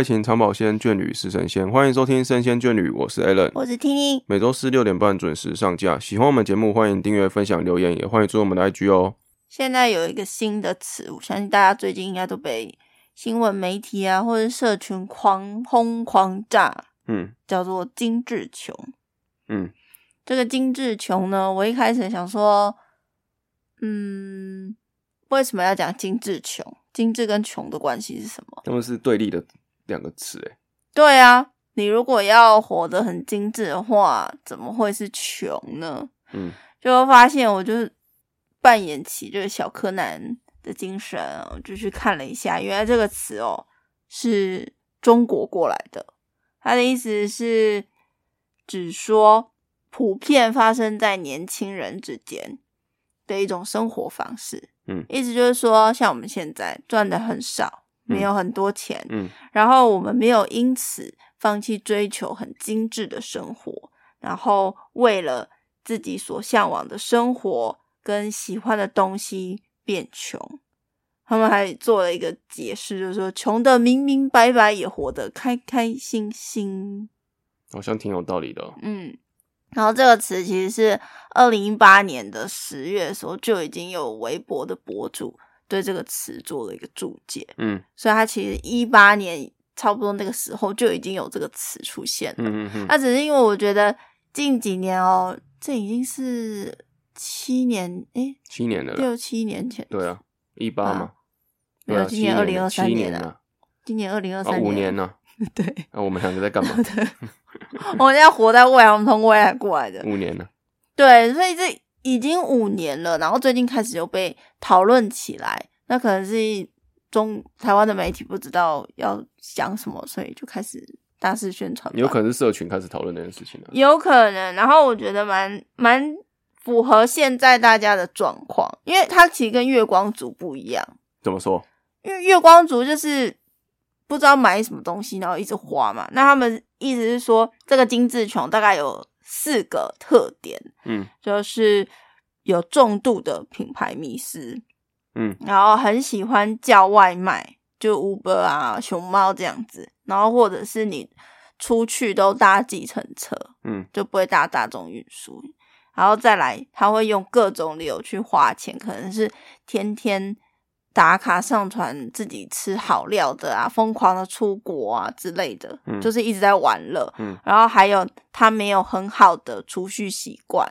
爱情长保鲜，眷侣是神仙。欢迎收听《生鲜眷侣》，我是 Allen，我是听听。每周四六点半准时上架。喜欢我们节目，欢迎订阅、分享、留言，也欢迎追我们的 IG 哦。现在有一个新的词，我相信大家最近应该都被新闻媒体啊，或者社群狂轰狂炸，嗯叫做“精致穷”。嗯，这个“精致穷”呢，我一开始想说，嗯，为什么要讲“精致穷”？精致跟穷的关系是什么？他们是对立的两个词，诶对啊，你如果要活得很精致的话，怎么会是穷呢？嗯就会发现，我就是扮演起这个小柯南的精神，我就去看了一下，原来这个词哦是中国过来的，它的意思是只说普遍发生在年轻人之间的一种生活方式。嗯意思就是说，像我们现在赚的很少，没有很多钱，嗯然后我们没有因此放弃追求很精致的生活，然后为了自己所向往的生活跟喜欢的东西变穷。他们还做了一个解释，就是说穷的明明白白，也活得开开心心。好像挺有道理的哦。嗯，然后这个词其实是二零一八年的十月的时候就已经有微博的博主对这个词做了一个注解。嗯所以他其实一八年差不多那个时候就已经有这个词出现了。嗯嗯嗯，那、只是因为我觉得近几年哦，这已经是七年诶七年了。六七年前，对啊，一八嘛，没有，对啊，今年二零二三年了，今年二零二三年五年了。对，那我们两个在干嘛？我们现在活在未来，我们从未来过来的，五年了。对，所以这已经五年了，然后最近开始又被讨论起来，那可能是中台湾的媒体不知道要讲什么，所以就开始大肆宣传。有可能是社群开始讨论这件事情了。有可能，然后我觉得蛮蛮符合现在大家的状况，因为它其实跟月光族不一样，怎么说？因为月光族就是不知道买什么东西，然后一直花嘛。那他们意思是说，这个精致穷大概有四个特点，嗯。就是有重度的品牌迷失，嗯。然后很喜欢叫外卖，就 Uber 啊、熊猫这样子，然后或者是你出去都搭计程车，嗯。就不会搭大众运输，然后再来他会用各种理由去花钱，可能是天天打卡上传自己吃好料的啊，疯狂的出国啊之类的，嗯就是一直在玩乐。嗯然后还有他没有很好的储蓄习惯，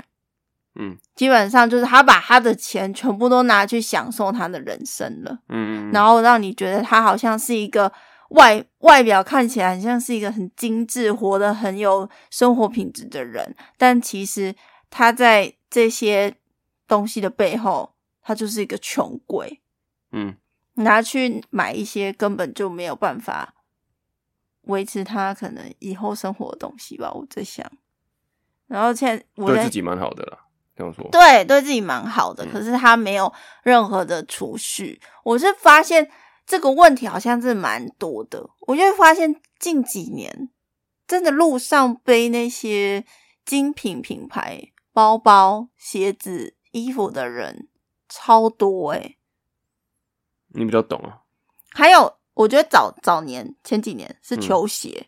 嗯基本上就是他把他的钱全部都拿去享受他的人生了。嗯嗯，然后让你觉得他好像是一个外外表看起来很像是一个很精致、活得很有生活品质的人，但其实他在这些东西的背后，他就是一个穷鬼，嗯拿去买一些根本就没有办法维持他可能以后生活的东西吧。我在想，然后现在我在对自己蛮好的啦。这样说，对，对自己蛮好的，嗯可是他没有任何的储蓄。我是发现这个问题好像是蛮多的，我就会发现近几年真的路上背那些精品品牌包包、鞋子、衣服的人超多诶、你比较懂啊。还有，我觉得早早年前几年是嗯球鞋。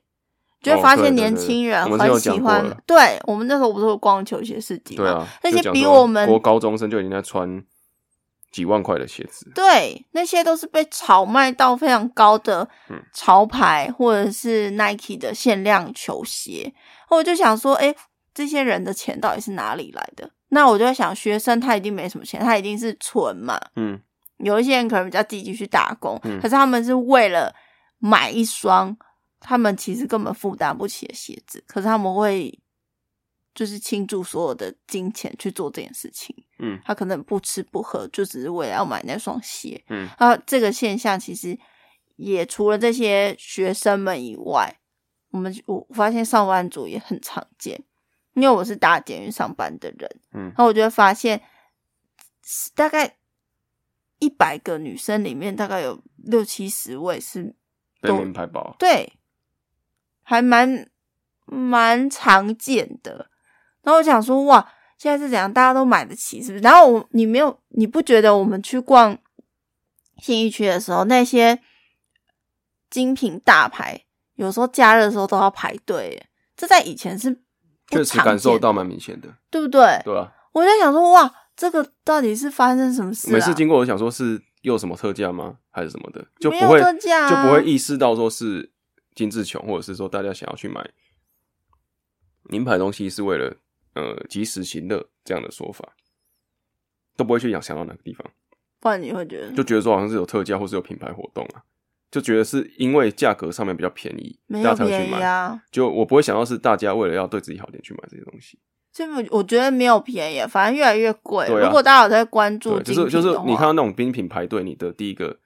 就会发现年轻人很喜欢对我们那时候不是有逛球鞋市集吗？对啊，那些比我们国高中生就已经在穿几万块的鞋子。对，那些都是被炒卖到非常高的嗯潮牌，或者是 Nike 的限量球鞋。我就想说，哎，这些人的钱到底是哪里来的？那我就在想，学生他一定没什么钱，他一定是存嘛。嗯有一些人可能比较积极去打工，嗯可是他们是为了买一双他们其实根本负担不起的鞋子，可是他们会就是倾注所有的金钱去做这件事情。嗯他可能不吃不喝，就只是为了要买那双鞋。嗯啊，这个现象其实也除了这些学生们以外，我们我发现上班族也很常见。因为我是打捷运上班的人，嗯然后我就会发现，大概一百个女生里面，大概有六七十位是被名牌包。对，还蛮蛮常见的。然后我想说，哇，现在是怎样？大家都买得起，是不是？然后我你没有，你不觉得我们去逛信义区的时候，那些精品大牌有时候加热的时候都要排队，这在以前是不确实感受到蛮明显的，对不对？对啊。我在想说，哇，这个到底是发生什么事、啊？每次经过，我想说是又有什么特价吗，还是什么的，就不会特价啊就不会意识到说是精致穷，或者是说大家想要去买名牌东西是为了呃及时行乐这样的说法，都不会去想想到哪个地方，不然你会觉得就觉得说好像是有特价或是有品牌活动啊，就觉得是因为价格上面比较便宜，没有大家才会去便宜买。啊。就我不会想到是大家为了要对自己好点去买这些东西。这不，我觉得没有便宜，反正越来越贵。啊如果大家有在关注就是就是你看到那种冰品排队，你的第一个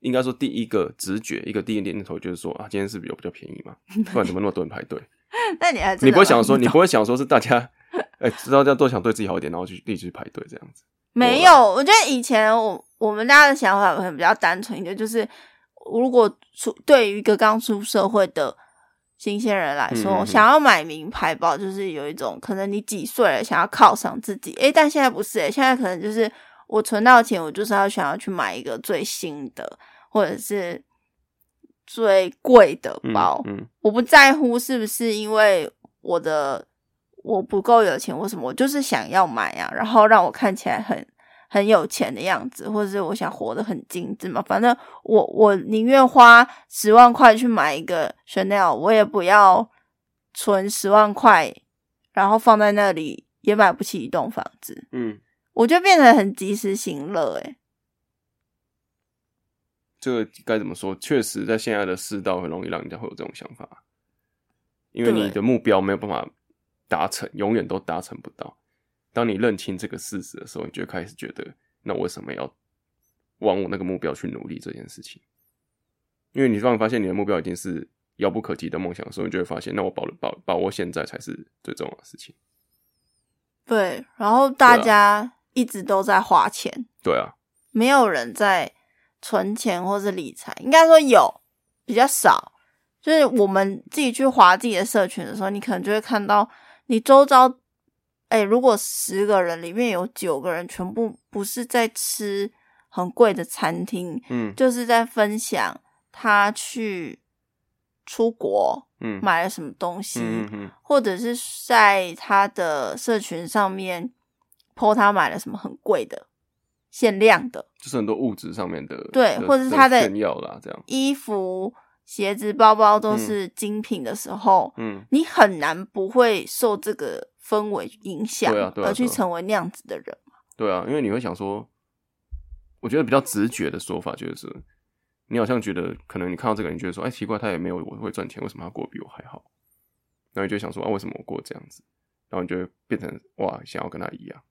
应该说第一个直觉，一个第一个念头就是说啊，今天是不是有比较便宜嘛？不然怎么那么多人排队？那你还真你不会想说，你不会想说是大家哎、知道大家都想对自己好一点，然后去立即去排队这样子。没有，我觉得以前我我们大家的想法可能比较单纯一点，就是如果出对于一个刚出社会的新鲜人来说，想要买名牌包，就是有一种可能你几岁了想要犒赏自己，诶，但现在不是、诶，现在可能就是我存到钱，我就是要想要去买一个最新的或者是最贵的嗯包，嗯，我不在乎是不是因为我的我不够有钱或什么，我就是想要买啊，然后让我看起来很很有钱的样子，或者是我想活得很精致嘛。反正我我宁愿花十万块去买一个 Chanel，我也不要存十万块，然后放在那里也买不起一栋房子。嗯，我就变得很及时行乐，诶，这个该怎么说？确实，在现在的世道，很容易让人家会有这种想法，因为你的目标没有办法达成，永远都达成不到。当你认清这个事实的时候，你就会开始觉得，那我为什么要往我那个目标去努力这件事情？因为你突然发现你的目标已经是遥不可及的梦想的时候，你就会发现，那我保保把握现在才是最重要的事情。对，然后大家一直都在花钱，对啊，没有人在存钱或是理财，应该说有比较少。就是我们自己去划自己的社群的时候，你可能就会看到你周遭，哎、如果十个人里面有九个人全部不是在吃很贵的餐厅，嗯。就是在分享他去出国嗯，买了什么东西，嗯嗯嗯，或者是在他的社群上面 po 他买了什么很贵的、限量的就是很多物质上面的对的或者是他的炫耀啦，这样，衣服、鞋子、包包都是精品的时候，嗯。你很难不会受这个氛围影响，对啊对啊而去成为那样子的人。对啊，因为你会想说，我觉得比较直觉的说法就是，你好像觉得可能你看到这个人，你觉得说，哎，奇怪，他也没有我会赚钱，为什么他过得比我还好？然后你就想说，啊，为什么我过这样子？然后你就会变成哇，想要跟他一样，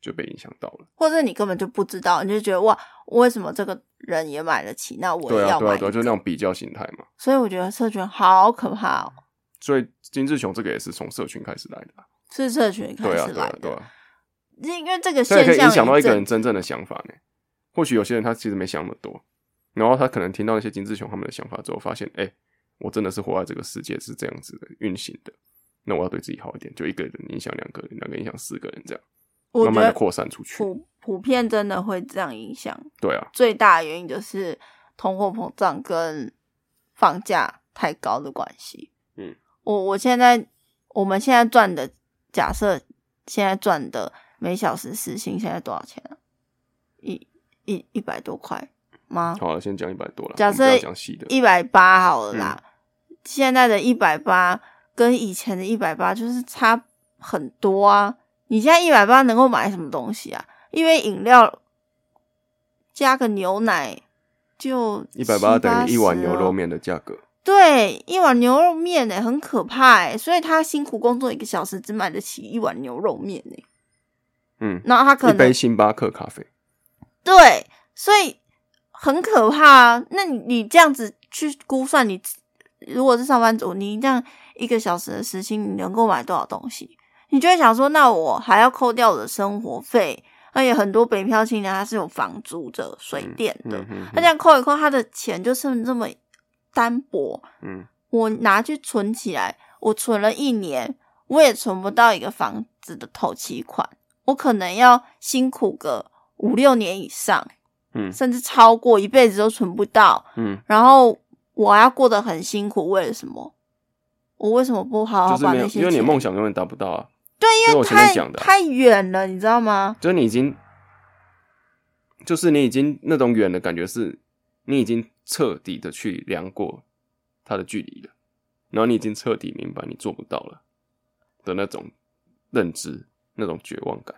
就被影响到了。或者你根本就不知道，你就觉得哇，为什么这个人也买得起，那我对啊，也要买、对啊，对啊，就是那种比较心态嘛。所以我觉得社群好可怕哦，所以金志雄这个也是从社群开始来的啊、是社群开对啊，对啊，始来的，对啊，因为这个现象影响到一个人真正的想法呢。或许有些人他其实没想那么多，然后他可能听到那些金志雄他们的想法之后，发现，哎、我真的是活在这个世界是这样子的运行的，那我要对自己好一点，就一个人影响两个人，两个影响四个人，这样我慢慢的扩散出去。普普遍真的会这样影响。对啊，最大的原因就是通货膨胀跟房价太高的关系。嗯，我我现在我们现在赚的，假设现在赚的每小时时薪现在多少钱啊？一一一百多块吗？好了，先讲一百多了，假设讲细的，一百八好了啦。嗯现在的一百八跟以前的一百八就是差很多啊！你现在一百八能够买什么东西啊？因为饮料加个牛奶就一百八等于一碗牛肉哦。面的价格。对，一碗牛肉面呢、很可怕哎、所以他辛苦工作一个小时，只买得起一碗牛肉面呢、嗯，然后他可能一杯星巴克咖啡，对，所以很可怕啊。那你你这样子去估算你，如果是上班族，你这样一个小时的时薪，你能够买多少东西？你就会想说，那我还要扣掉我的生活费，而且很多北漂青年他是有房租的、水电的，嗯嗯他这样扣一扣，他的钱就剩这么单薄。嗯我拿去存起来，我存了一年，我也存不到一个房子的头期款，我可能要辛苦个五六年以上。嗯甚至超过一辈子都存不到。嗯然后我要过得很辛苦，为了什么？我为什么不好好把那些因为你的梦想永远达不到啊。对，因为太太远了，你知道吗？就是你已经，就是你已经那种远的感觉是，你已经彻底的去量过它的距离了，然后你已经彻底明白你做不到了的那种认知，那种绝望感，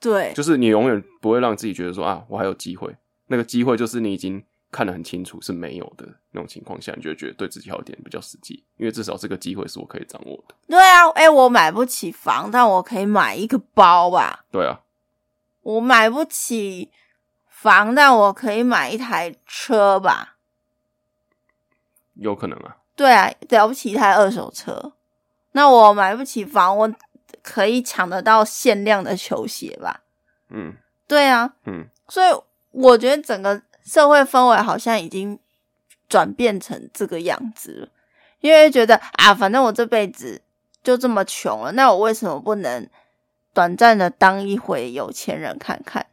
对，就是你永远不会让自己觉得说啊，我还有机会。那个机会就是你已经看得很清楚是没有的那种情况下，你就会觉得对自己好一点比较实际，因为至少这个机会是我可以掌握的。对啊，哎、我买不起房，但我可以买一个包吧。对啊，我买不起房，但我可以买一台车吧。有可能啊，对啊，了不起一台二手车。那我买不起房，我可以抢得到限量的球鞋吧？嗯对啊，嗯，所以我觉得整个社会氛围好像已经转变成这个样子了，因为觉得啊，反正我这辈子就这么穷了，那我为什么不能短暂的当一回有钱人看看？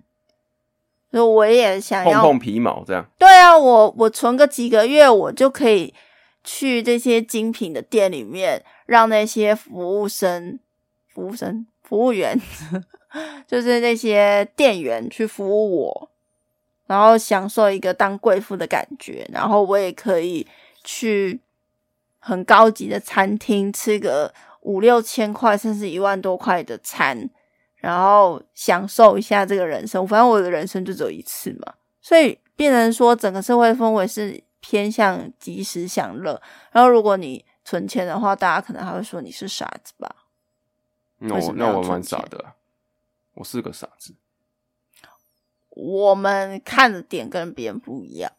所以我也想要，碰碰皮毛这样。对啊，我我存个几个月，我就可以去这些精品的店里面，让那些服务生、服务生、服务员，就是那些店员去服务我，然后享受一个当贵妇的感觉，然后我也可以去很高级的餐厅吃个五六千块，甚至一万多块的餐，然后享受一下这个人生。反正我的人生就只有一次嘛，所以变成说整个社会氛围是偏向及时享乐。然后如果你存钱的话，大家可能还会说你是傻子吧？那我那我蛮傻的、啊，我是个傻子。我们看的点跟别人不一样，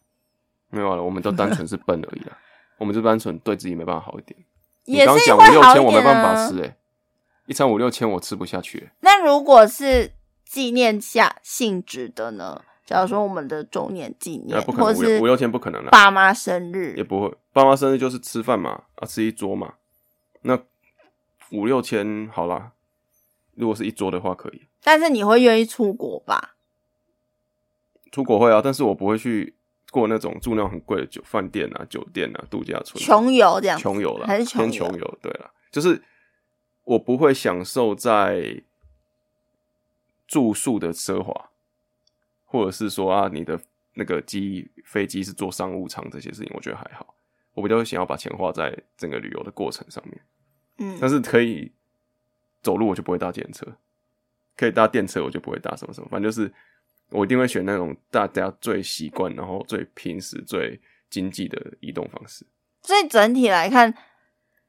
没有了，我们都单纯是笨而已啊。我们就单纯对自己没办法好一点。你也刚讲五六千，我没点办法啊。吃诶、一餐五六千我吃不下去、欸。那如果是纪念下性质的呢？假如说我们的周年纪念，那不可或者是能五六千不可能了，爸妈生日也，不会。爸妈生日就是吃饭嘛，啊，吃一桌嘛。那五六千好啦，如果是一桌的话可以。但是你会愿意出国吧？出国会啊，但是我不会去过那种住那种很贵的酒饭店啊、酒店啊、度假村。穷游这样子，穷游了，还是穷偏穷游？对了，就是我不会享受在住宿的奢华，或者是说啊，你的那个机飞机是坐商务舱这些事情，我觉得还好。我比较想要把钱花在整个旅游的过程上面，嗯，但是可以走路我就不会搭电车，可以搭电车我就不会搭什么什么，反正就是我一定会选那种大家最习惯，然后最平时、最经济的移动方式。所以整体来看，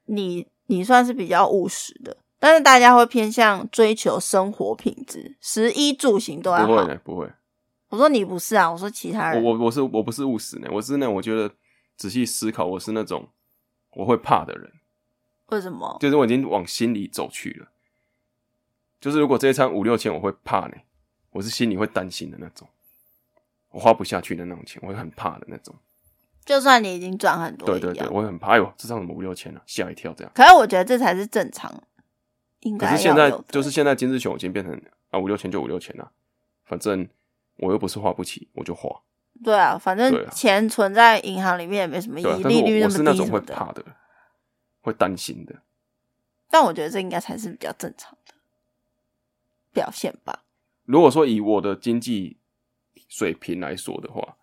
你你算是比较务实的，但是大家会偏向追求生活品质，食衣住行都要好。不会呢，不会。我说你不是啊，我说其他人。我我我是我不是务实呢，我是那我觉得仔细思考，我是那种我会怕的人，为什么？就是我已经往心里走去了。就是如果这一餐五六千，我会怕呢，我是心里会担心的那种，我花不下去的那种钱，我会很怕的那种。就算你已经赚很多，对对对，，我会很怕，哎呦，这张怎么五六千啊，吓一跳这样。可是我觉得这才是正常，应该可是现在就是现在金志雄已经变成啊五六千就五六千了，反正我又不是花不起，我就花。对啊，反正钱存在银行里面也没什么意利率我我是那种。会怕的，会担心的。但我觉得这应该才是比较正常的表现吧。如果说以我的经济水平来说的话，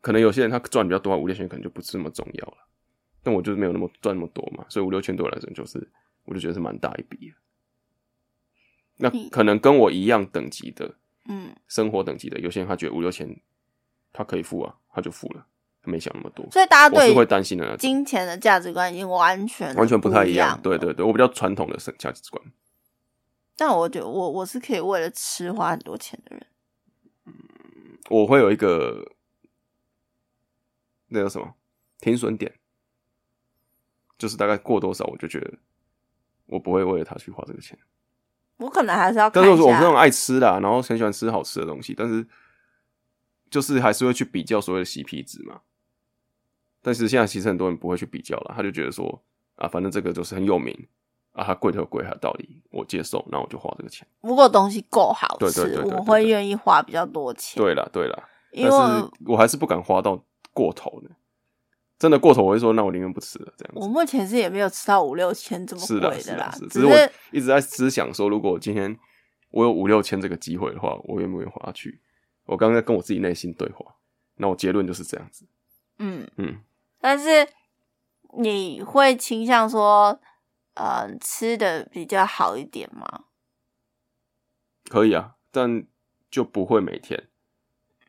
可能有些人他赚比较多，五六千可能就不是那么重要了。但我就是没有那么赚那么多嘛，所以五六千对我来说就是，我就觉得是蛮大一笔。那嗯可能跟我一样等级的嗯，生活等级的，有些人他觉得五六千他可以付啊，他就付了，他没想那么多。所以大家对我是会担心的，金钱的价值观已经完全完全不太一样。对对。对，我比较传统的生价值观。但我觉得我我是可以为了吃花很多钱的人。嗯我会有一个那叫什么停损点，就是大概过多少，我就觉得我不会为了他去花这个钱。我可能还是要但是我我是那种，爱吃的啊、然后很喜欢吃好吃的东西，但是就是还是会去比较所谓的 CP 值嘛。但是现在其实很多人不会去比较了，他就觉得说啊，反正这个就是很有名啊，它贵就贵它的道理，我接受，那我就花这个钱。如果东西够好吃，我会愿意花比较多钱。对啦对啦，因为我还是不敢花到过头的。真的过头，我会说那我宁愿不吃了这样子。我目前是也没有吃到五六千这么贵的，啦只只是我一直在思想说，如果今天我有五六千这个机会的话，我愿不愿意花去？我刚刚跟我自己内心对话，那我结论就是这样子。嗯，嗯，但是你会倾向说，呃，吃的比较好一点吗？可以啊，但就不会每天，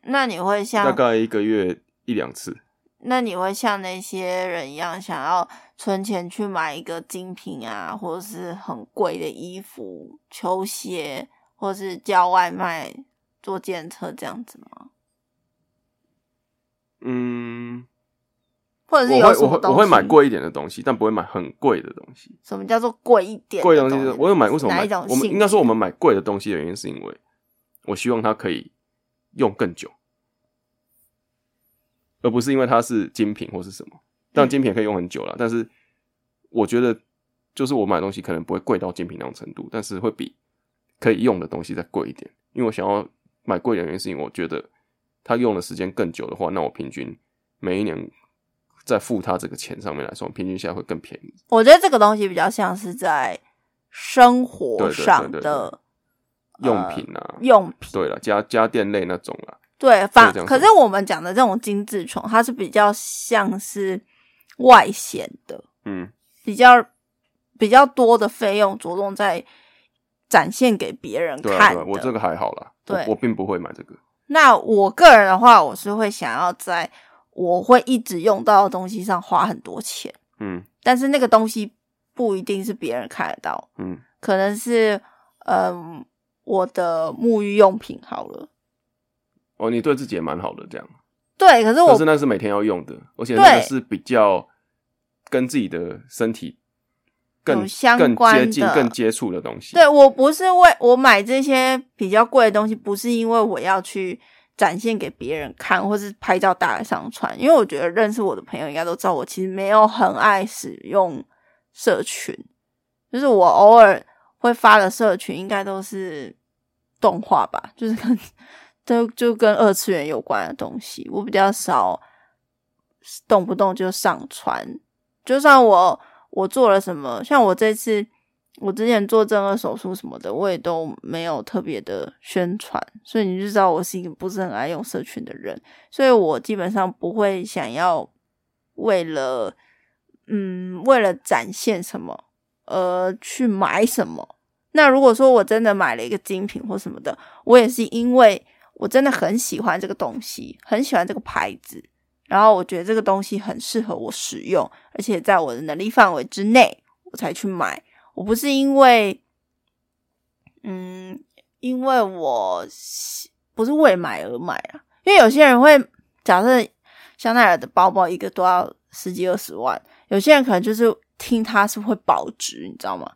那你会大概一个月一两次。那你会像那些人一样，想要存钱去买一个精品啊，或者是很贵的衣服、球鞋，或是叫外卖、坐电车这样子吗？嗯，或者是有我会我会买贵一点的东西，但不会买很贵的东西。什么叫做贵一点的贵的东东西，我有买，为什么买哪一种？我们应该说我们买贵的东西的原因是因为我希望它可以用更久，而不是因为它是精品或是什么。但嗯精品也可以用很久了，但是我觉得就是我买东西可能不会贵到精品那种程度，但是会比可以用的东西再贵一点。因为我想要买贵的原因是因为我觉得它用的时间更久的话，那我平均每一年在付它这个钱上面来说，平均下来会更便宜。我觉得这个东西比较像是在生活上的用品啊，用品。对了，家家电类那种啊，对，反这样说可是我们讲的这种精致床，它是比较像是外显的，嗯，比较比较多的费用着重在展现给别人看。我这个还好啦，对我我并不会买这个，那我个人的话，我是会想要在我会一直用到的东西上花很多钱，嗯但是那个东西不一定是别人看得到，嗯，可能是嗯我的沐浴用品好了。哦，你对自己也蛮好的，这样，对，可是我但是那是每天要用的，而且那个是比较跟自己的身体更有相更接近、更接触的东西，对我不是为我买这些比较贵的东西，不是因为我要去展现给别人看，或是拍照大来上传。因为我觉得认识我的朋友应该都知道，我其实没有很爱使用社群，就是我偶尔会发的社群，应该都是动画吧，就是跟都就跟二次元有关的东西，我比较少动不动就上传。就算我我做了什么，像我这次我之前做正颌手术什么的，我也都没有特别的宣传，所以你就知道我是一个不是很爱用社群的人，所以我基本上不会想要为了嗯为了展现什么而去买什么。那如果说我真的买了一个精品或什么的，我也是因为我真的很喜欢这个东西，很喜欢这个牌子，然后我觉得这个东西很适合我使用，而且在我的能力范围之内，我才去买。我不是因为，嗯，因为我不是为买而买啊。因为有些人会假设香奈儿的包包一个都要十几二十万，有些人可能就是听它是会保值，你知道吗？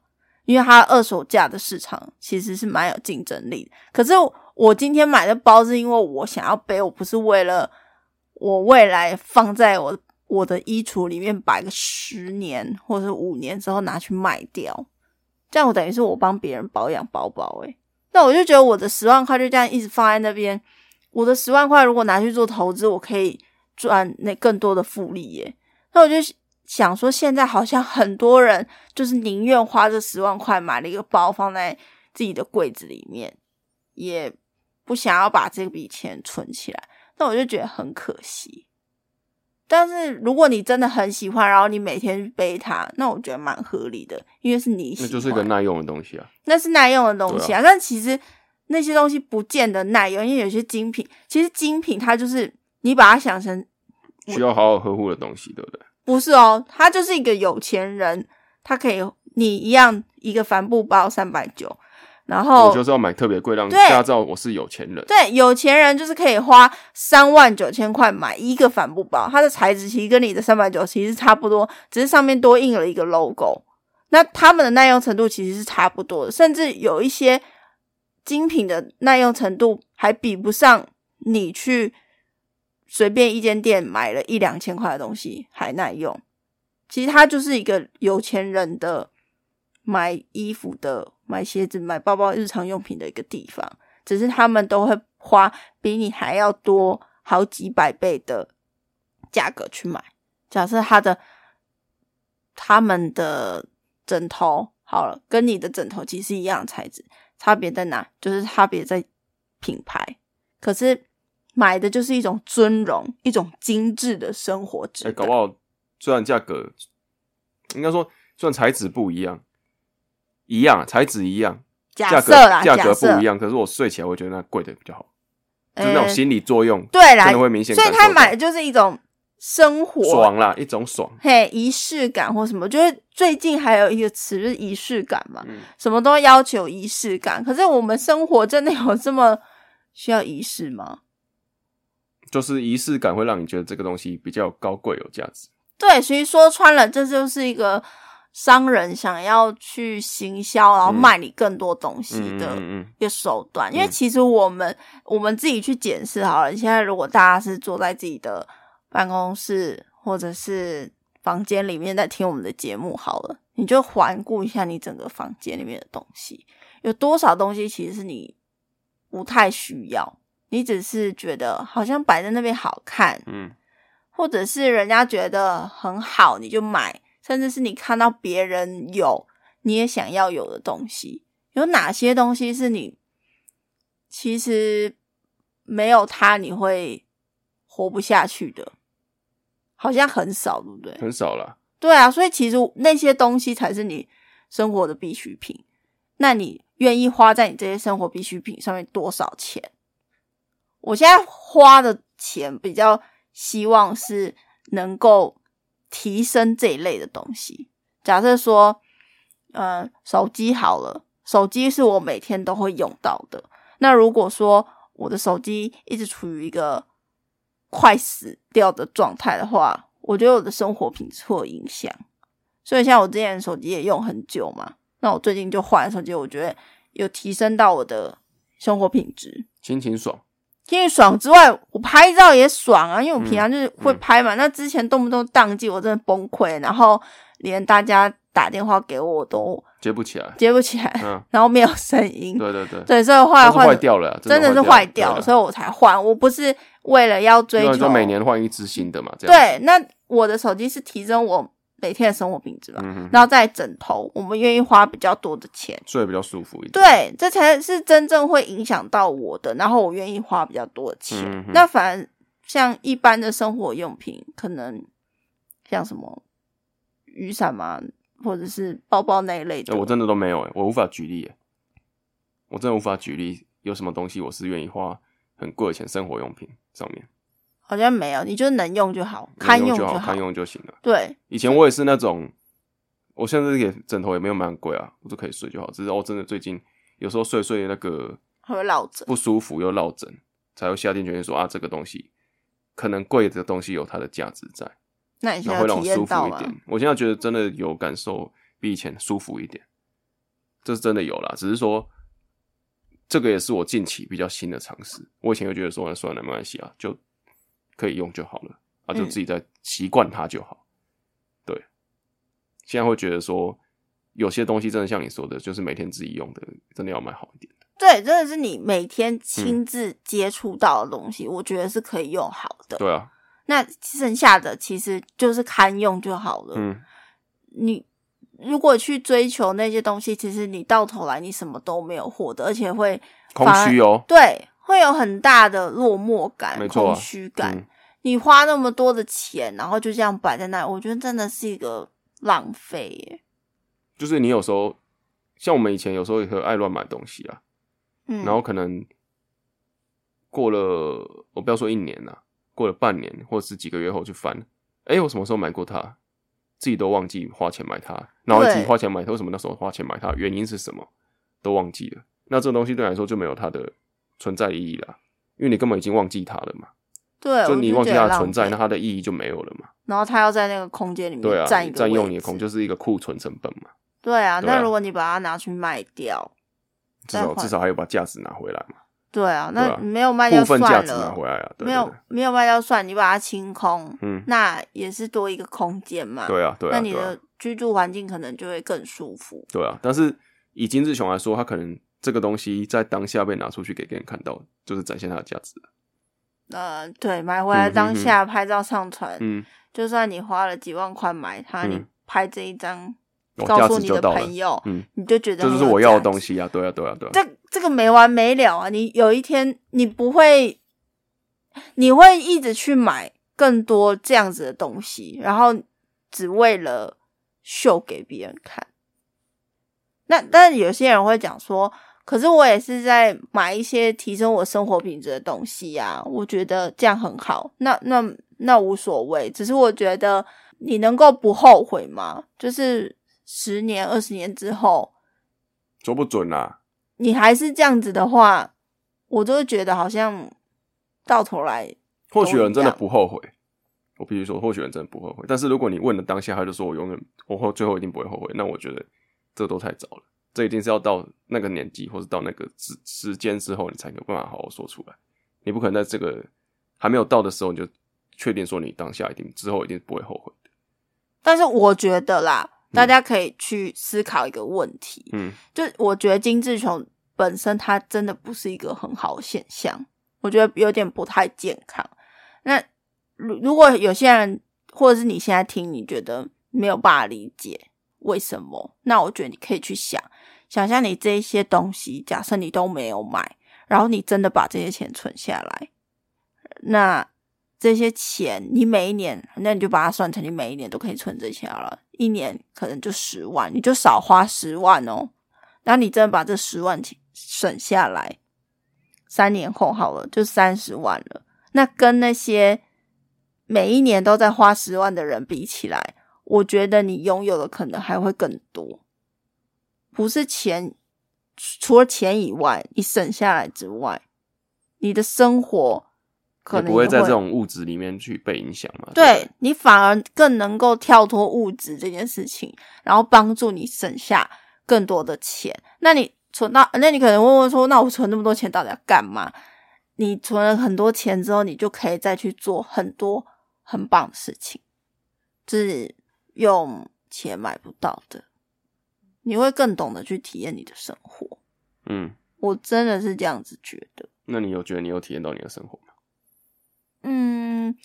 因为它二手价的市场其实是蛮有竞争力。可是我今天买的包是因为我想要背，我不是为了我未来放在我我的衣橱里面摆个十年或者是五年之后拿去卖掉，这样我等于是我帮别人保养包包诶、那我就觉得我的十万块就这样一直放在那边，我的十万块如果拿去做投资，我可以赚那更多的复利耶。那我就想说，现在好像很多人就是宁愿花这十万块买了一个包放在自己的柜子里面，也不想要把这笔钱存起来。那我就觉得很可惜。但是如果你真的很喜欢，然后你每天背它，那我觉得蛮合理的，因为是你喜欢，那就是一个耐用的东西啊。那是耐用的东西对啊。但其实那些东西不见得耐用，因为有些精品，其实精品它就是你把它想成需要好好呵护的东西，对不对？不是哦，他就是一个有钱人，他可以你一样一个帆布包三百九，然后我就是要买特别贵，让哦对大家知道我是有钱人。对，有钱人就是可以花三万九千块买一个帆布包，它的材质其实跟你的三百九其实差不多，只是上面多印了一个 logo。那他们的耐用程度其实是差不多的，甚至有一些精品的耐用程度还比不上你去随便一间店买了一两千块的东西还耐用。其实它就是一个有钱人的买衣服的、买鞋子、买包包、日常用品的一个地方。只是他们都会花比你还要多好几百倍的价格去买，假设他的他们的枕头好了，跟你的枕头其实一样的材质，差别在哪？就是差别在品牌。可是买的就是一种尊荣，一种精致的生活质哎、感。搞不好虽然价格应该说虽然材质不一样，一样啊材质一样，假价格价格不一，样，可是我睡起来我觉得那贵的比较好，就是那呃种心理作用，对啦真的会明显所以他买的就是一种生活爽啦，一种爽。嘿仪式感或什么。就是最近还有一个词就是仪式感嘛，嗯，什么都要求仪式感。可是我们生活真的有这么需要仪式吗？就是仪式感会让你觉得这个东西比较高贵有价值。对，所以说穿了，这就是一个商人想要去行销，然后嗯。卖你更多东西嗯的一个手段。因为嗯其实我们我们自己去检视好了，现在如果大家是坐在自己的办公室或者是房间里面在听我们的节目好了，你就环顾一下你整个房间里面的东西，有多少东西其实是你不太需要，你只是觉得好像摆在那边好看，嗯。或者是人家觉得很好，你就买，甚至是你看到别人有，你也想要有的东西，有哪些东西是你其实没有它你会活不下去的？好像很少，对不对？很少啦。对啊，所以其实那些东西才是你生活的必需品。那你愿意花在你这些生活必需品上面多少钱？我现在花的钱比较希望是能够提升这一类的东西。假设说，呃，手机好了，手机是我每天都会用到的。那如果说我的手机一直处于一个快死掉的状态的话，我觉得我的生活品质会有影响。所以像我之前手机也用很久嘛，那我最近就换手机，我觉得有提升到我的生活品质。心情爽，因为爽之外，我拍照也爽啊，因为我平常就是会嗯拍嘛。那之前动不动宕机，我真的崩溃，然后连大家打电话给我，我都接不起来。接不起来，嗯，然后没有声音。对对对，对，所以后来但是换坏掉了啊，真的是坏坏掉所以我才换。我不是为了要追求就每年换一支新的嘛，这样。对，那我的手机是提升我每天的生活品质吧，嗯，然后在枕头，我们愿意花比较多的钱。睡得比较舒服一点。对，这才是真正会影响到我的，然后我愿意花比较多的钱。嗯那反而像一般的生活用品，可能像什么雨伞嘛，或者是包包那一类的，欸我真的都没有哎，我无法举例哎，我真的无法举例有什么东西我是愿意花很贵的钱生活用品上面，好像没有，你就能用就好，堪用就好，堪用就行了。对，以前我也是那种，我现在这个枕头也没有买很贵啊，我就可以睡就好。只是哦，真的最近有时候睡睡那个会落枕。不舒服又落枕，才会下定决心说啊，这个东西可能贵的东西有它的价值在，那你现在让我舒服？一点。我现在觉得真的有感受比以前舒服一点，这是真的有啦。只是说这个也是我近期比较新的尝试。我以前就觉得说，那算了，没关系啊，就可以用就好了啊，就嗯自己在习惯它就好。对，现在会觉得说，有些东西真的像你说的，就是每天自己用的，真的要买好一点的。对，真的是你每嗯天亲自接触到的东西，我觉得是可以用好的。对啊，那剩下的其实就是堪用就好了。嗯，你如果去追求那些东西，其实你到头来你什么都没有获得，而且会空虚哦。对，会有很大的落寞感、没错啊空虚感。嗯你花那么多的钱，然后就这样摆在那里，我觉得真的是一个浪费耶。就是你有时候，像我们以前有时候也会爱乱买东西啊，嗯，然后可能过了，我不要说一年啦、过了半年或者是几个月后去翻，哎、我什么时候买过它？自己都忘记花钱买它，然后自己对花钱买它，为什么那时候花钱买它？原因是什么？都忘记了。那这个东西对你来说就没有它的存在意义了，因为你根本已经忘记它了嘛。对，就你忘记它存在，那它的意义就没有了嘛。然后它要在那个空间里对啊，面占一个占用你的空就是一个库存成本嘛，对啊，那如果你把它拿去卖掉，至少至少还有把价值拿回来嘛，对啊，那没有卖掉部分价算值拿，回来啊，对没有对对没有卖掉算，你把它清空，嗯，那也是多一个空间嘛。对啊，对啊，对啊那你的居住环境可能就会更舒服。对啊，但是以金志雄来说，他可能这个东西在当下被拿出去给别人看到，就是展现它的价值。呃，对，买回来当下拍照上传，嗯，就算你花了几万块买它，嗯你拍这一张，告诉你的朋，友，嗯，你就觉得这就是我要的东西啊，对啊，对啊，对啊，这这个没完没了啊！你有一天你不会，你会一直去买更多这样子的东西，然后只为了秀给别人看。那但是有些人会讲说，可是我也是在买一些提升我生活品质的东西呀、我觉得这样很好。那那那无所谓，只是我觉得你能够不后悔吗？就是十年、二十年之后，说不准啦，你还是这样子的话，我就会觉得好像到头来，或许人真的不后悔。我必须说，或许人真的不后悔。但是如果你问了当下，他就说我永远，我后最后一定不会后悔，那我觉得这都太早了。这一定是要到那个年纪，或是到那个时时间之后，你才有办法好好说出来。你不可能在这个还没有到的时候，你就确定说你当下一定之后一定不会后悔的。但是我觉得啦，大家可以去思考一个问题，嗯就我觉得金志雄本身他真的不是一个很好的现象，我觉得有点不太健康。那如如果有些人或者是你现在听，你觉得没有办法理解为什么，那我觉得你可以去想，想象你这一些东西，假设你都没有买，然后你真的把这些钱存下来，那这些钱你每一年，那你就把它算成你每一年都可以存这些了，一年可能就十万，你就少花十万哦。然后你真的把这十万钱省下来，三年后好了，就三十万了。那跟那些每一年都在花十万的人比起来，我觉得你拥有的可能还会更多。不是钱，除了钱以外，你省下来之外，你的生活可能不会在这种物质里面去被影响嘛。对你反而更能够跳脱物质这件事情，然后帮助你省下更多的钱。那你存到，那你可能问问说，那我存那么多钱到底要干嘛？你存了很多钱之后，你就可以再去做很多很棒的事情，就是用钱买不到的。你会更懂得去体验你的生活。嗯，我真的是这样子觉得。那你有觉得你有体验到你的生活吗？嗯，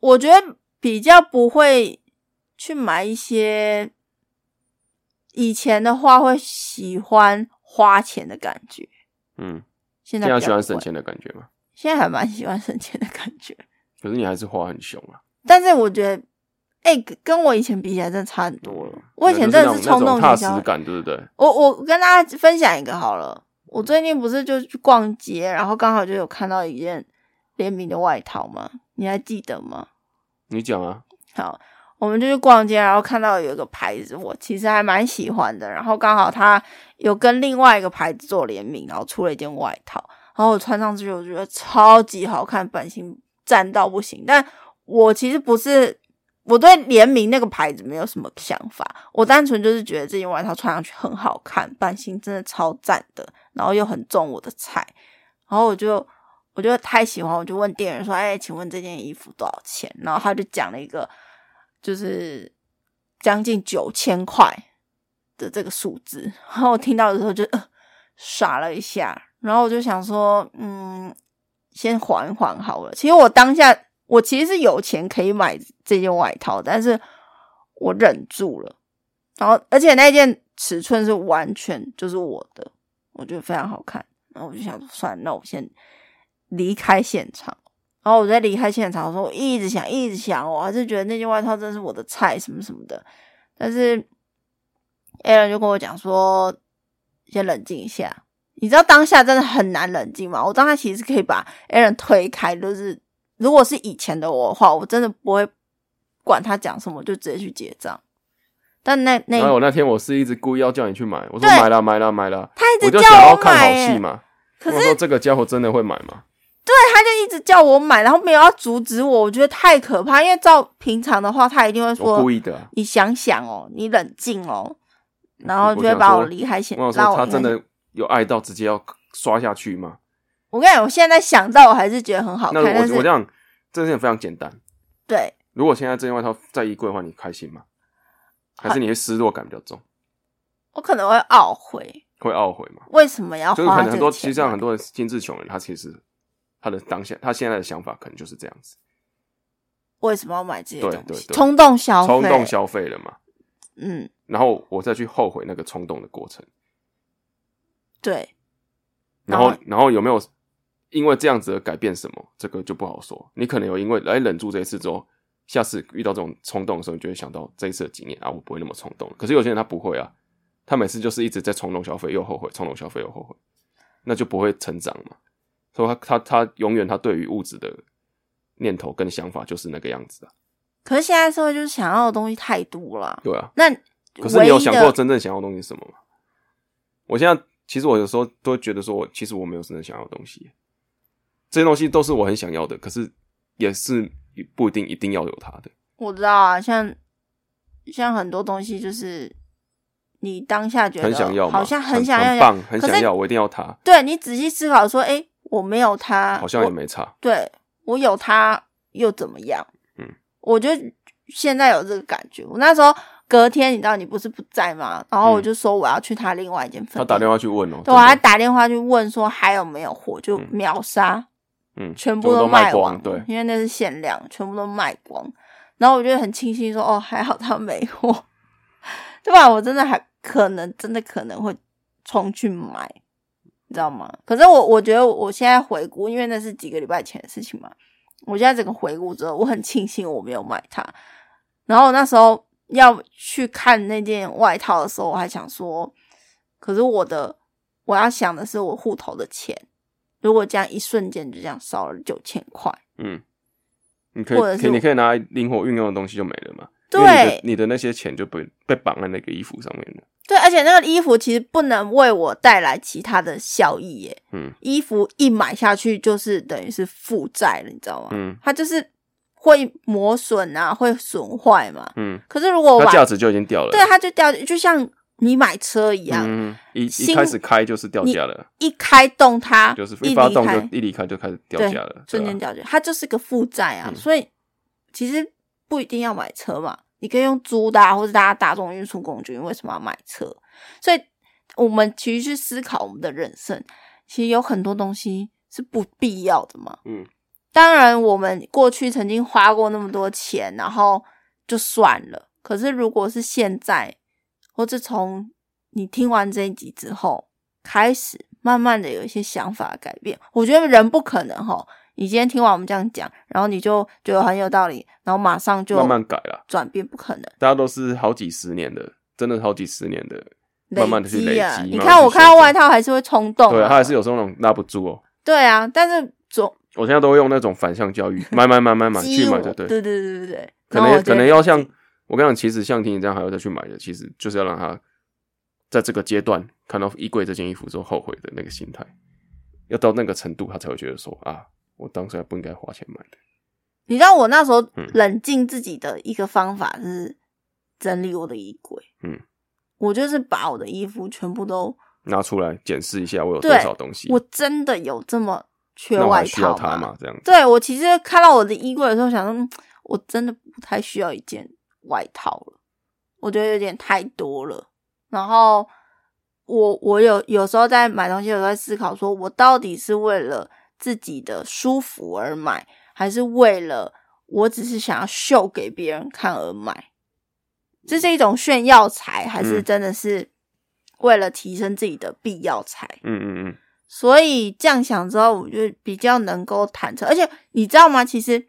我觉得比较不会去买一些以前的话会喜欢花钱的感觉，嗯，现在比较，喜欢省钱的感觉吗？现在还蛮喜欢省钱的感觉。可是你还是花很凶啊。但是我觉得，哎、跟跟我以前比起来，真的差很多了。我以前真的是冲动踏型消感，对不对？我我跟大家分享一个好了，我最近不是就去逛街，然后刚好就有看到一件联名的外套吗？你还记得吗？你讲啊，好，我们就去逛街，然后看到有一个牌子，我其实还蛮喜欢的。然后刚好它有跟另外一个牌子做联名，然后出了一件外套，然后我穿上去，我觉得超级好看，版型赞到不行。但我其实不是，我对联名那个牌子没有什么想法，我单纯就是觉得这件外套穿上去很好看，版型真的超赞的，然后又很中我的菜，然后我就。我就太喜欢，我就问店员说：“哎，请问这件衣服多少钱？”然后他就讲了一个，就是将近九千块的这个数字。然后我听到的时候就、呃、傻了一下，然后我就想说：“嗯，先缓一缓好了。”其实我当下我其实是有钱可以买这件外套，但是我忍住了。然后而且那件尺寸是完全就是我的，我觉得非常好看。然后我就想说，算了，那我先。离开现场，然后我在离开现场的时候，我一直想，一直想，我还是觉得那件外套真是我的菜，什么什么的。但是 a l n 就跟我讲说，先冷静一下。你知道当下真的很难冷静吗？我当下其实可以把 a l n 推开，就是如果是以前的我的话，我真的不会管他讲什么，就直接去结账。但那那然后我那天我是一直故意要叫你去买，我说买了买了买了，他一我就直叫我想要看好买戏嘛。可是我说这个家伙真的会买吗？对他就一直叫我买，然后没有要阻止我，我觉得太可怕。因为照平常的话，他一定会我说故意的啊。：“你想想哦，你冷静哦。”然后我就会把我离开先，我让想说他真的有爱到直接要刷下去吗？我跟你讲，我现在想到我还是觉得很好那看，那我我这样这件事情非常简单。对。如果现在这件外套在衣柜的话，你开心吗？还是你会失落感比较重，我可能会懊悔，会懊悔吗？为什么要就是可能很多，其？实像很多人心智穷人，他其实他的当下，他现在的想法可能就是这样子，为什么要买这些对东西？对对冲动消费，冲动消费了嘛，嗯，然后我再去后悔那个冲动的过程，对，然后然后有没有因为这样子而改变什么，这个就不好说。你可能有因为来忍住这一次之后，下次遇到这种冲动的时候，你就会想到这一次的经验啊，我不会那么冲动。可是有些人他不会啊，他每次就是一直在冲动消费，又后悔，冲动消费又后悔，那就不会成长嘛。所以他他他永远他对于物质的念头跟想法就是那个样子啊，可是现在社会就是想要的东西太多了，对啊。那可是你有想过真正想要的东西是什么吗？我现在其实我有时候都会觉得说，其实我没有真正想要的东西，这些东西都是我很想要的，可是也是不一定一定要有它的。我知道啊，像像很多东西就是你当下觉得很想要，好像很想要，很棒，很想要，我一定要它，对你仔细思考说，哎、我没有它，好像也我没差。对我有它又怎么样？嗯，我就现在有这个感觉。我那时候隔天，你知道你不是不在吗？然后我就说我要去他另外一间分店，嗯他打电话去问哦，对，我还打电话去问说还有没有货，就嗯秒杀，嗯，全部都卖光，对，因为那是限量，全部都卖光。然后我就很庆幸说，哦，还好他没货，对吧？我真的还可能，真的可能会冲去买，你知道吗？可是我我觉得我现在回顾，因为那是几个礼拜前的事情嘛，我现在整个回顾之后，我很庆幸我没有买它。然后那时候要去看那件外套的时候，我还想说，可是我的我要想的是我户头的钱，如果这样一瞬间就这样少了九千块，嗯，你可以你可以拿来灵活运用的东西就没了嘛。对你的你的那些钱就被被绑在那个衣服上面了。对，而且那个衣服其实不能为我带来其他的效益耶。嗯衣服一买下去就是等于是负债了，你知道吗？嗯它就是会磨损啊，会损坏嘛。嗯，可是如果我价值就已经掉了。对它就掉，就像你买车一样，嗯，一一开始开就是掉价了，一开动它，就是一一发动就一离开就开始掉对价了，瞬间掉价，它就是个负债啊。嗯所以其实不一定要买车嘛，你可以用租的、啊，或者大家大众运输工具，你为什么要买车？所以我们其实去思考我们的人生，其实有很多东西是不必要的嘛。嗯当然，我们过去曾经花过那么多钱，然后就算了。可是，如果是现在，或者从你听完这一集之后开始，慢慢的有一些想法改变，我觉得人不可能哈。你今天听完我们这样讲，然后你就觉得很有道理，然后马上就慢慢改了，转变，不可能。大家都是好几十年的，真的好几十年的，慢慢的去累积。啊！你看我看到外套还是会冲动、啊，对，他还是有时候那种拉不住哦。对啊，但是总我现在都会用那种反向教育，买买买买买去买的，对，对对对对对，可能可能要像我跟你讲，其实像婷婷这样还要再去买的，其实就是要让他在这个阶段看到衣柜这件衣服之后后悔的那个心态，要到那个程度，他才会觉得说啊，我当时还不应该花钱买的。你知道我那时候嗯冷静自己的一个方法是整理我的衣柜。嗯，我就是把我的衣服全部都，拿出来检视一下，我有多少东西，我真的有这么缺外需要它套吗？这样子，对我其实看到我的衣柜的时候，想说，嗯我真的不太需要一件外套了，我觉得有点太多了。然后我我有有时候在买东西，有时候在思考，说我到底是为了自己的舒服而买，还是为了我只是想要秀给别人看而买？这是一种炫耀财，还是嗯真的是为了提升自己的必要财？嗯嗯嗯，所以这样想之后，我就比较能够坦诚。而且你知道吗？其实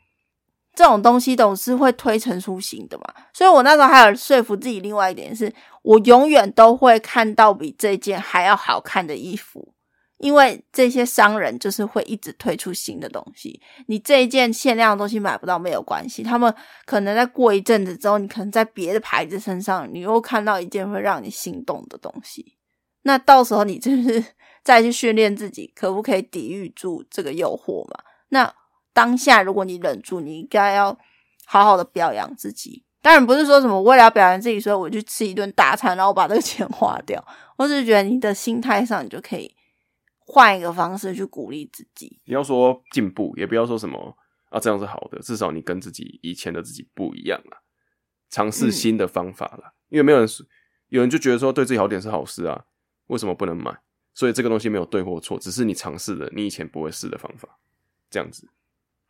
这种东西总是会推陈出新的嘛。所以我那时候还有说服自己，另外一点是我永远都会看到比这件还要好看的衣服，因为这些商人就是会一直推出新的东西。你这一件限量的东西买不到没有关系，他们可能在过一阵子之后，你可能在别的牌子身上，你又看到一件会让你心动的东西。那到时候你就是 再去训练自己，可不可以抵御住这个诱惑嘛？那当下如果你忍住，你应该要好好的表扬自己。当然不是说什么为了要表扬自己，所以我去吃一顿大餐，然后把这个钱花掉。我只是觉得你的心态上，你就可以换一个方式去鼓励自己。你要说进步，也不要说什么啊，这样是好的，至少你跟自己以前的自己不一样了，尝试嗯新的方法了。因为没有人是，有人就觉得说对自己好点是好事啊，为什么不能买？所以这个东西没有对或错，只是你尝试了你以前不会试的方法，这样子。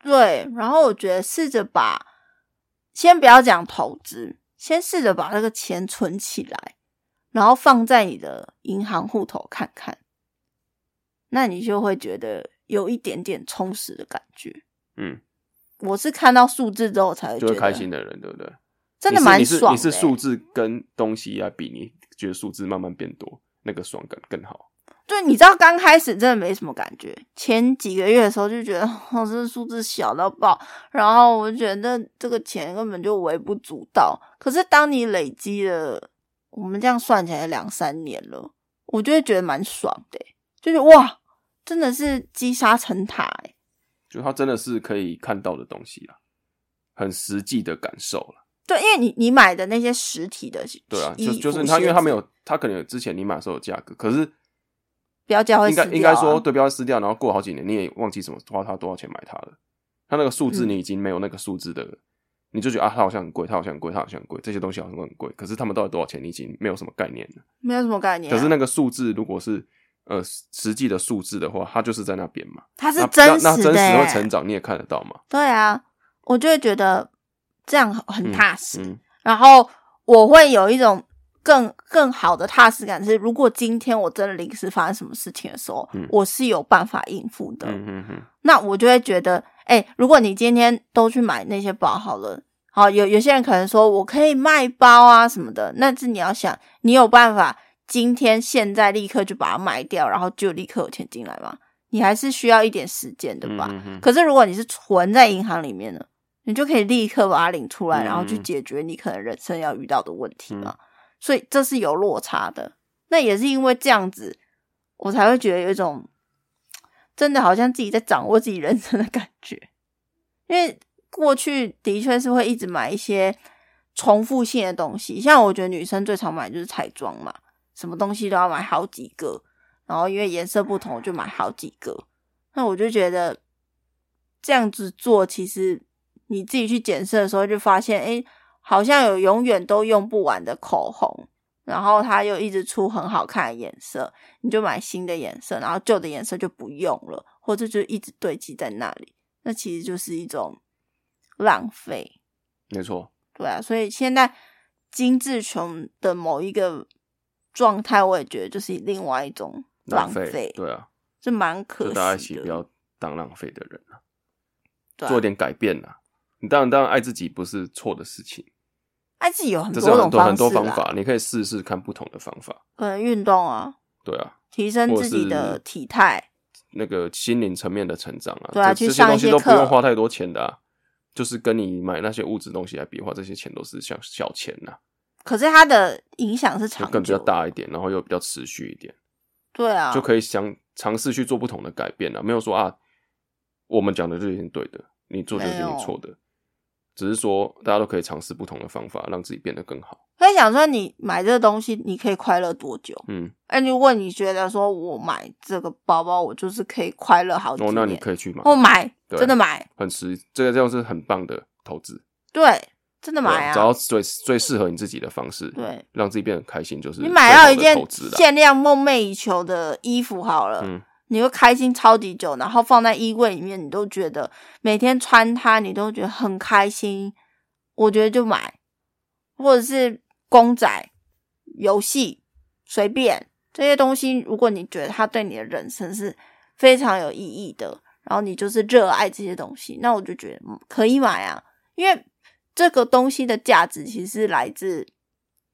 对，然后我觉得试着把，先不要讲投资，先试着把那个钱存起来，然后放在你的银行户头看看，那你就会觉得有一点点充实的感觉。嗯，我是看到数字之后才会觉得开心，的人，对不对？真的蛮爽的、你是你是数字跟东西来比，你觉得数字慢慢变多，那个爽感更好。就你知道刚开始真的没什么感觉，前几个月的时候就觉得哦，这数字小到爆，然后我觉得这个钱根本就微不足道。可是当你累积了，我们这样算起来两三年了，我就会觉得蛮爽的欸，就是哇，真的是积沙成塔哎。就它真的是可以看到的东西啦，很实际的感受了。对，因为你你买的那些实体的，对啊，就就是服它，因为它没有，它可能有之前你买的时候有价格，可是标价会应该应该说对标撕掉，然后过好几年你也忘记什么花它多少钱买它了，它那个数字嗯。你已经没有那个数字的，你就觉得啊，它好像很贵，它好像很贵，它好像很贵，这些东西好像很贵，可是他们到底多少钱，你已经没有什么概念了。没有什么概念啊、可是那个数字如果是呃实际的数字的话，它就是在那边嘛，它是真实的。那那真实欸会成长，你也看得到嘛，对啊，我就会觉得这样很踏实。嗯。然后我会有一种更更好的踏实感，是如果今天我真的临时发生什么事情的时候，嗯我是有办法应付的。嗯嗯嗯那我就会觉得，哎、如果你今天都去买那些包好了，好有有些人可能说我可以卖包啊什么的，那是你要想，你有办法今天现在立刻就把它卖掉，然后就立刻有钱进来吗？你还是需要一点时间的吧。可是如果你是存在银行里面的，你就可以立刻把它领出来，嗯然后去解决你可能人生要遇到的问题嘛。所以这是有落差的。那也是因为这样子，我才会觉得有一种真的好像自己在掌握自己人生的感觉。因为过去的确是会一直买一些重复性的东西，像我觉得女生最常买就是彩妆嘛，什么东西都要买好几个，然后因为颜色不同，就买好几个。那我就觉得这样子做，其实你自己去检测的时候就发现，哎，好像有永远都用不完的口红，然后它又一直出很好看的颜色，你就买新的颜色，然后旧的颜色就不用了，或者就一直堆积在那里，那其实就是一种浪费。没错，对啊，所以现在精致穷的某一个状态，我也觉得就是另外一种浪费，费，对啊，这蛮可就大家一。起不要当浪费的人啊，对啊做点改变啊。你当然当然爱自己不是错的事情，爱自己有很多种方式很多方法，你可以试试看不同的方法。可能运动啊，对啊，提升自己的体态，那个心灵层面的成长啊，对啊这这些去上一些东西都不用花太多钱的啊。就是跟你买那些物质东西来比的话，这些钱都是像小钱呐、可是它的影响是长就更比较。大一点，然后又比较持续一点，对啊，就可以想尝试去做不同的改变了。没有说啊，我们讲的就一定对的，你做就一定错的，只是说大家都可以尝试不同的方法，让自己变得更好。可以想说，你买这个东西，你可以快乐多久？嗯，哎，如果你觉得说我买这个包包，我就是可以快乐好几哦，年，那你可以去买，我买，真的买，很实，这个这样是很棒的投资。对，真的对买啊。找到最最适合你自己的方式，对，让自己变得开心，就是你买到一件。限量梦寐以求的衣服好了，嗯，你会开心超级久，然后放在衣柜里面，你都觉得每天穿它，你都觉得很开心。我觉得就买，或者是公仔、游戏，随便这些东西，如果你觉得它对你的人生是非常有意义的，然后你就是热爱这些东西，那我就觉得可以买啊，因为这个东西的价值其实来自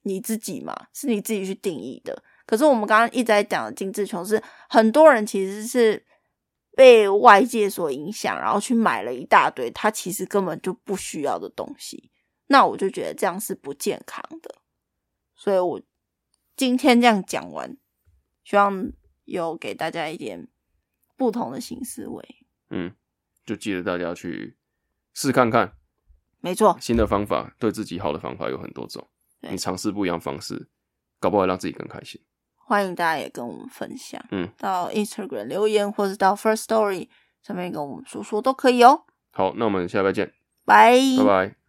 你自己嘛，是你自己去定义的。可是我们刚刚一直在讲的精致穷，是很多人其实是被外界所影响，然后去买了一大堆他其实根本就不需要的东西。那我就觉得这样是不健康的。所以我今天这样讲完，希望有给大家一点不同的新思维。嗯，就记得大家去试看看没错，新的方法，对自己好的方法有很多种，你尝试不一样方式，搞不好让自己更开心。欢迎大家也跟我们分享，嗯，到 Instagram 留言或是到 First Story 上面跟我们说说都可以哦。好，那我们下礼拜见，拜拜拜。